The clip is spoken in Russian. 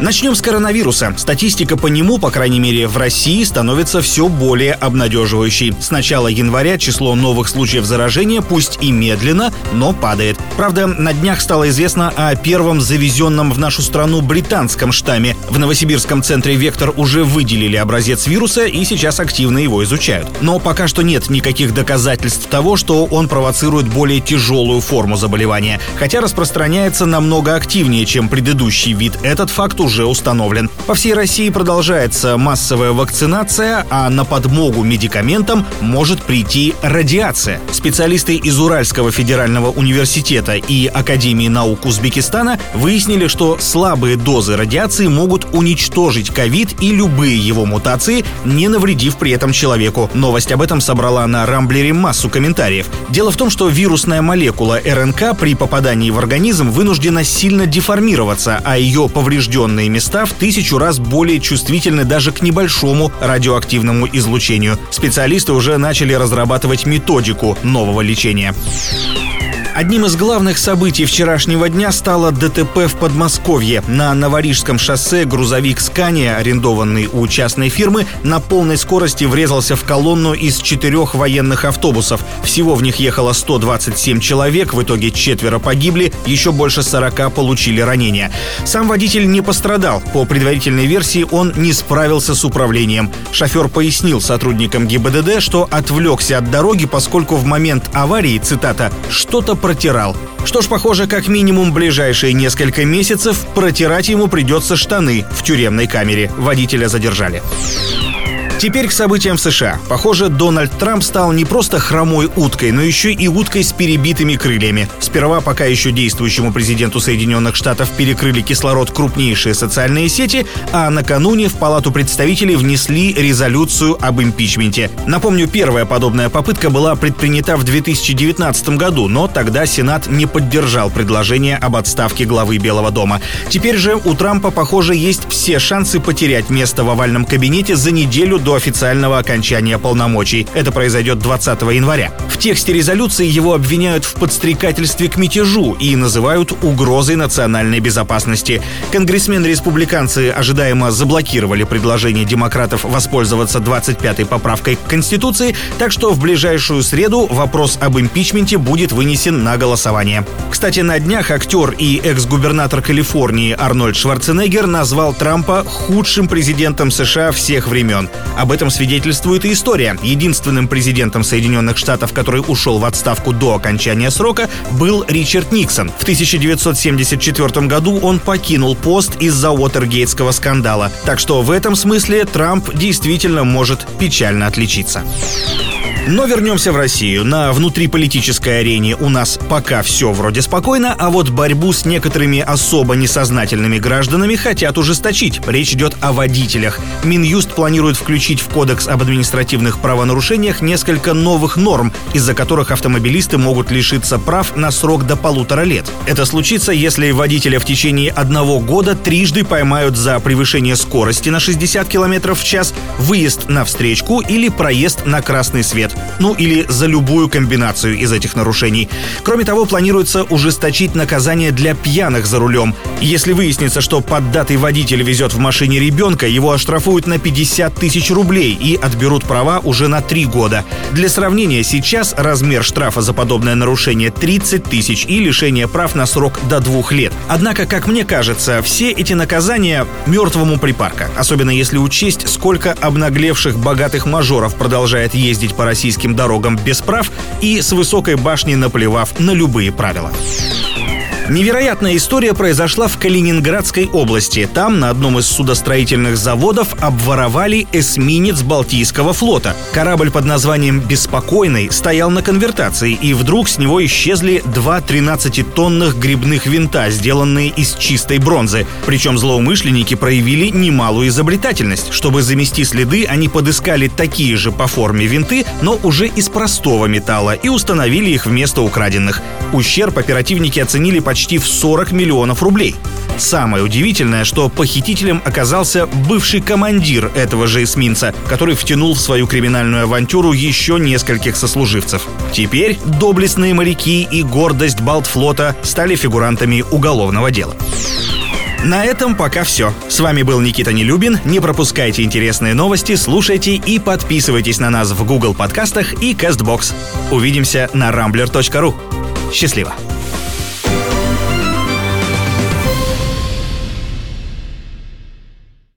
Начнем с коронавируса. Статистика по нему, по крайней мере в России, становится все более обнадеживающей. С начала января число новых случаев заражения, пусть и медленно, но падает. Правда, на днях стало известно о первом завезенном в нашу страну британском штамме. В Новосибирском центре «Вектор» уже выделили образец вируса и сейчас активно его изучают. Но пока что нет никаких доказательств того, что он провоцирует более тяжелую форму заболевания. Хотя распространяется намного активнее, чем предыдущий вид. Этот факт уже уже установлен. По всей России продолжается массовая вакцинация, а на подмогу медикаментам может прийти радиация. Специалисты из Уральского федерального университета и Академии наук Узбекистана выяснили, что слабые дозы радиации могут уничтожить ковид и любые его мутации, не навредив при этом человеку. Новость об этом собрала на Рамблере массу комментариев. Дело в том, что вирусная молекула РНК при попадании в организм вынуждена сильно деформироваться, а ее поврежденные определенные места в тысячу раз более чувствительны даже к небольшому радиоактивному излучению. Специалисты уже начали разрабатывать методику нового лечения. Одним из главных событий вчерашнего дня стало ДТП в Подмосковье. На Новорижском шоссе грузовик «Скания», арендованный у частной фирмы, на полной скорости врезался в колонну из четырех военных автобусов. Всего в них ехало 127 человек, в итоге четверо погибли, еще больше 40 получили ранения. Сам водитель не пострадал. По предварительной версии он не справился с управлением. Шофер пояснил сотрудникам ГИБДД, что отвлекся от дороги, поскольку в момент аварии, цитата, «что-то протирал. Что ж, похоже, как минимум ближайшие несколько месяцев протирать ему придется штаны в тюремной камере. Водителя задержали. Теперь к событиям в США. Похоже, Дональд Трамп стал не просто хромой уткой, но еще и уткой с перебитыми крыльями. Сперва, пока еще действующему президенту Соединенных Штатов перекрыли кислород крупнейшие социальные сети, а накануне в Палату представителей внесли резолюцию об импичменте. Напомню, первая подобная попытка была предпринята в 2019 году, но тогда Сенат не поддержал предложение об отставке главы Белого дома. Теперь же у Трампа, похоже, есть все шансы потерять место в овальном кабинете за неделю до до официального окончания полномочий. Это произойдет 20 января. В тексте резолюции его обвиняют в подстрекательстве к мятежу и называют угрозой национальной безопасности. Конгрессмены-республиканцы ожидаемо заблокировали предложение демократов воспользоваться 25-й поправкой к Конституции, так что в ближайшую среду вопрос об импичменте будет вынесен на голосование. Кстати, на днях актер и экс-губернатор Калифорнии Арнольд Шварценеггер назвал Трампа худшим президентом США всех времен. Об этом свидетельствует и история. Единственным президентом Соединенных Штатов, который ушел в отставку до окончания срока, был Ричард Никсон. В 1974 году он покинул пост из-за Уотергейтского скандала. Так что в этом смысле Трамп действительно может печально отличиться. Но вернемся в Россию. На внутриполитической арене у нас пока все вроде спокойно, а вот борьбу с некоторыми особо несознательными гражданами хотят ужесточить. Речь идет о водителях. Минюст планирует включить в Кодекс об административных правонарушениях несколько новых норм, из-за которых автомобилисты могут лишиться прав на срок до полутора лет. Это случится, если водителя в течение одного года трижды поймают за превышение скорости на 60 км в час, выезд на встречку или проезд на красный свет лет. Ну или за любую комбинацию из этих нарушений. Кроме того, планируется ужесточить наказание для пьяных за рулем. Если выяснится, что поддатый водитель везет в машине ребенка, его оштрафуют на 50 тысяч рублей и отберут права уже на 3 года. Для сравнения, сейчас размер штрафа за подобное нарушение 30 тысяч и лишение прав на срок до двух лет. Однако, как мне кажется, все эти наказания мертвому припарка. Особенно если учесть, сколько обнаглевших богатых мажоров продолжает ездить по России российским дорогам без прав и с высокой башни наплевав на любые правила. Невероятная история произошла в Калининградской области. Там на одном из судостроительных заводов обворовали эсминец Балтийского флота. Корабль под названием «Беспокойный» стоял на конвертации, и вдруг с него исчезли два 13-тонных грибных винта, сделанные из чистой бронзы. Причем злоумышленники проявили немалую изобретательность. Чтобы замести следы, они подыскали такие же по форме винты, но уже из простого металла, и установили их вместо украденных. Ущерб оперативники оценили почти в 40 миллионов рублей. Самое удивительное, что похитителем оказался бывший командир этого же эсминца, который втянул в свою криминальную авантюру еще нескольких сослуживцев. Теперь доблестные моряки и гордость Балтфлота стали фигурантами уголовного дела. На этом пока все. С вами был Никита Нелюбин. Не пропускайте интересные новости, слушайте и подписывайтесь на нас в Google подкастах и CastBox. Увидимся на rambler.ru. Счастливо!